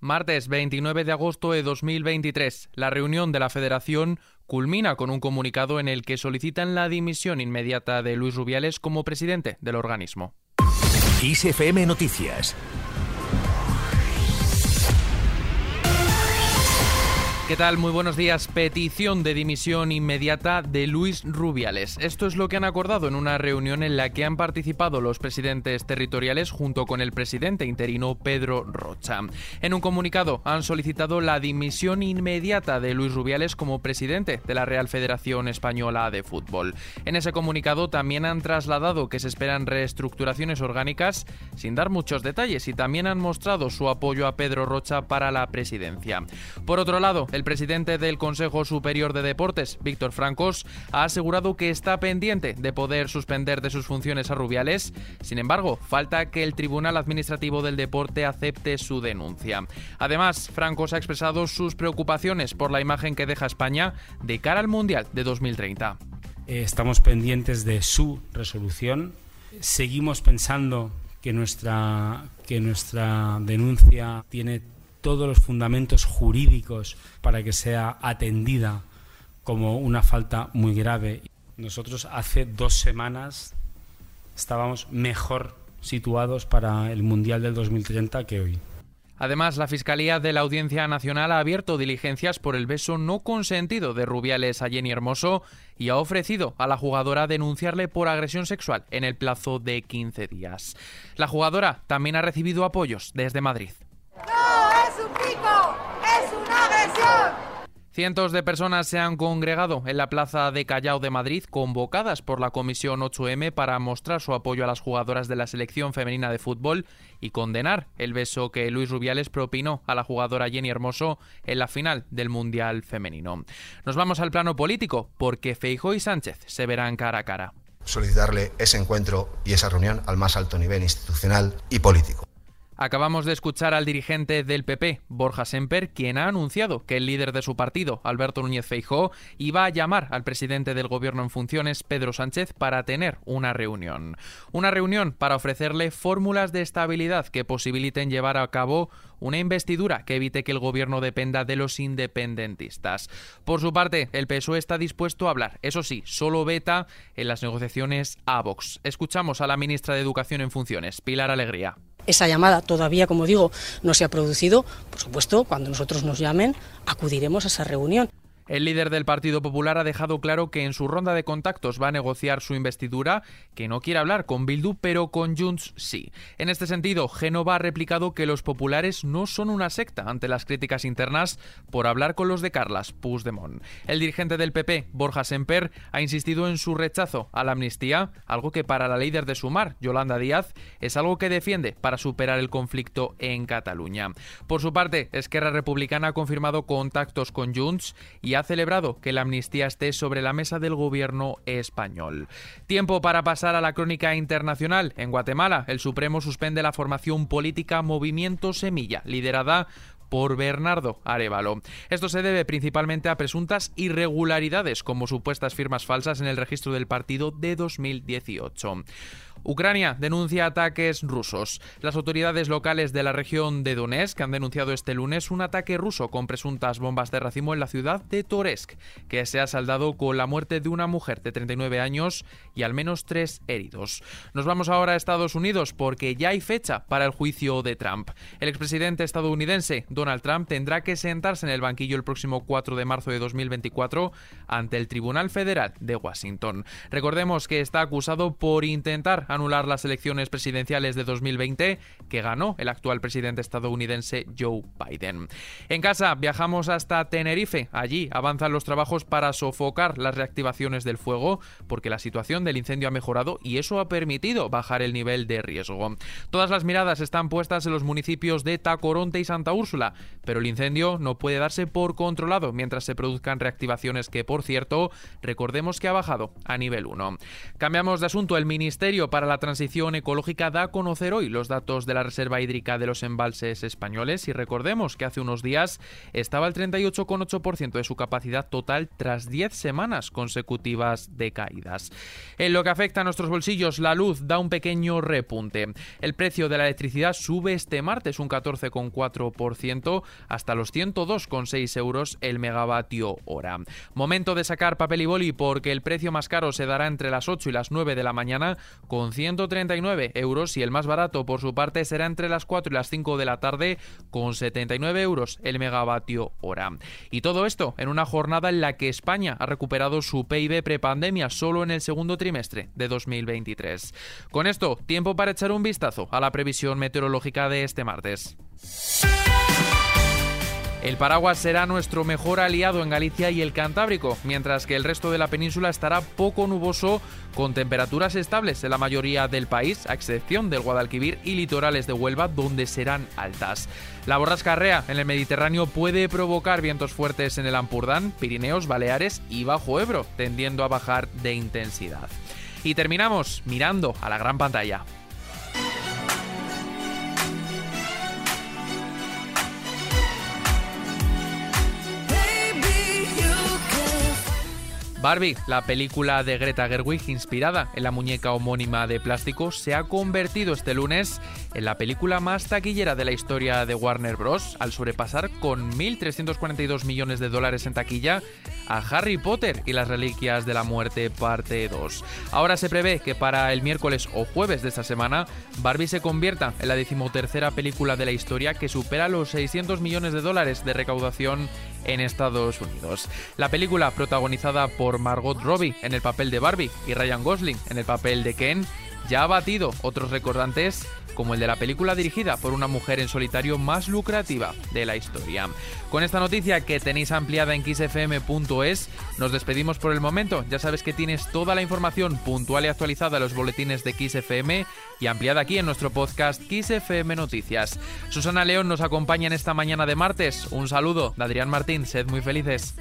Martes 29 de agosto de 2023, la reunión de la Federación culmina con un comunicado en el que solicitan la dimisión inmediata de Luis Rubiales como presidente del organismo. ISFM Noticias ¿Qué tal? Muy buenos días. Petición de dimisión inmediata de Luis Rubiales. Esto es lo que han acordado en una reunión en la que han participado los presidentes territoriales junto con el presidente interino Pedro Rocha. En un comunicado han solicitado la dimisión inmediata de Luis Rubiales como presidente de la Real Federación Española de Fútbol. En ese comunicado también han trasladado que se esperan reestructuraciones orgánicas sin dar muchos detalles y también han mostrado su apoyo a Pedro Rocha para la presidencia. Por otro lado, el presidente del Consejo Superior de Deportes, Víctor Francos, ha asegurado que está pendiente de poder suspender de sus funciones a Rubiales. Sin embargo, falta que el Tribunal Administrativo del Deporte acepte su denuncia. Además, Francos ha expresado sus preocupaciones por la imagen que deja España de cara al Mundial de 2030. Eh, estamos pendientes de su resolución. Seguimos pensando que nuestra, que nuestra denuncia tiene todos los fundamentos jurídicos para que sea atendida como una falta muy grave. Nosotros hace dos semanas estábamos mejor situados para el Mundial del 2030 que hoy. Además, la Fiscalía de la Audiencia Nacional ha abierto diligencias por el beso no consentido de Rubiales a Jenny Hermoso y ha ofrecido a la jugadora denunciarle por agresión sexual en el plazo de 15 días. La jugadora también ha recibido apoyos desde Madrid. Cientos de personas se han congregado en la plaza de Callao de Madrid, convocadas por la Comisión 8M para mostrar su apoyo a las jugadoras de la selección femenina de fútbol y condenar el beso que Luis Rubiales propinó a la jugadora Jenny Hermoso en la final del Mundial Femenino. Nos vamos al plano político, porque Feijó y Sánchez se verán cara a cara. Solicitarle ese encuentro y esa reunión al más alto nivel institucional y político. Acabamos de escuchar al dirigente del PP, Borja Semper, quien ha anunciado que el líder de su partido, Alberto Núñez Feijó, iba a llamar al presidente del gobierno en funciones, Pedro Sánchez, para tener una reunión. Una reunión para ofrecerle fórmulas de estabilidad que posibiliten llevar a cabo una investidura que evite que el gobierno dependa de los independentistas. Por su parte, el PSOE está dispuesto a hablar, eso sí, solo veta en las negociaciones a Vox. Escuchamos a la ministra de Educación en funciones, Pilar Alegría. Esa llamada todavía, como digo, no se ha producido. Por supuesto, cuando nosotros nos llamen, acudiremos a esa reunión. El líder del Partido Popular ha dejado claro que en su ronda de contactos va a negociar su investidura, que no quiere hablar con Bildu, pero con Junts sí. En este sentido, Génova ha replicado que los populares no son una secta ante las críticas internas por hablar con los de Carlas Puigdemont. El dirigente del PP, Borja Semper, ha insistido en su rechazo a la amnistía, algo que para la líder de Sumar, Yolanda Díaz, es algo que defiende para superar el conflicto en Cataluña. Por su parte, Esquerra Republicana ha confirmado contactos con Junts y ha celebrado que la amnistía esté sobre la mesa del gobierno español. Tiempo para pasar a la crónica internacional. En Guatemala, el Supremo suspende la formación política Movimiento Semilla, liderada por Bernardo Arevalo. Esto se debe principalmente a presuntas irregularidades como supuestas firmas falsas en el registro del partido de 2018. Ucrania denuncia ataques rusos. Las autoridades locales de la región de Donetsk han denunciado este lunes un ataque ruso con presuntas bombas de racimo en la ciudad de Toresk, que se ha saldado con la muerte de una mujer de 39 años y al menos tres heridos. Nos vamos ahora a Estados Unidos porque ya hay fecha para el juicio de Trump. El expresidente estadounidense Donald Trump tendrá que sentarse en el banquillo el próximo 4 de marzo de 2024 ante el Tribunal Federal de Washington. Recordemos que está acusado por intentar anular las elecciones presidenciales de 2020 que ganó el actual presidente estadounidense Joe Biden. En casa viajamos hasta Tenerife. Allí avanzan los trabajos para sofocar las reactivaciones del fuego porque la situación del incendio ha mejorado y eso ha permitido bajar el nivel de riesgo. Todas las miradas están puestas en los municipios de Tacoronte y Santa Úrsula, pero el incendio no puede darse por controlado mientras se produzcan reactivaciones que, por cierto, recordemos que ha bajado a nivel 1. Cambiamos de asunto. El Ministerio para la Transición Ecológica da a conocer hoy los datos de la reserva hídrica de los embalses españoles y recordemos que hace unos días estaba al 38,8% de su capacidad total tras 10 semanas consecutivas de caídas. En lo que afecta a nuestros bolsillos, la luz da un pequeño repunte. El precio de la electricidad sube este martes un 14,4% hasta los 102,6 euros el megavatio hora. Momento de sacar papel y boli porque el precio más caro se dará entre las 8 y las 9 de la mañana con 139 euros y el más barato por su parte será entre las 4 y las 5 de la tarde con 79 euros el megavatio hora. Y todo esto en una jornada en la que España ha recuperado su PIB prepandemia solo en el segundo trimestre de 2023. Con esto, tiempo para echar un vistazo a la previsión meteorológica de este martes. El paraguas será nuestro mejor aliado en Galicia y el Cantábrico, mientras que el resto de la península estará poco nuboso con temperaturas estables en la mayoría del país, a excepción del Guadalquivir y litorales de Huelva, donde serán altas. La borrascarrea en el Mediterráneo puede provocar vientos fuertes en el Ampurdán, Pirineos, Baleares y Bajo Ebro, tendiendo a bajar de intensidad. Y terminamos mirando a la gran pantalla. Barbie, la película de Greta Gerwig inspirada en la muñeca homónima de plástico, se ha convertido este lunes en la película más taquillera de la historia de Warner Bros. al sobrepasar con 1.342 millones de dólares en taquilla a Harry Potter y las Reliquias de la Muerte parte 2. Ahora se prevé que para el miércoles o jueves de esta semana Barbie se convierta en la decimotercera película de la historia que supera los 600 millones de dólares de recaudación en Estados Unidos. La película protagonizada por Margot Robbie en el papel de Barbie y Ryan Gosling en el papel de Ken ya ha batido otros recordantes como el de la película dirigida por una mujer en solitario más lucrativa de la historia. Con esta noticia que tenéis ampliada en xfm.es, nos despedimos por el momento. Ya sabes que tienes toda la información puntual y actualizada en los boletines de XFM y ampliada aquí en nuestro podcast XFM Noticias. Susana León nos acompaña en esta mañana de martes. Un saludo de Adrián Martín, sed muy felices.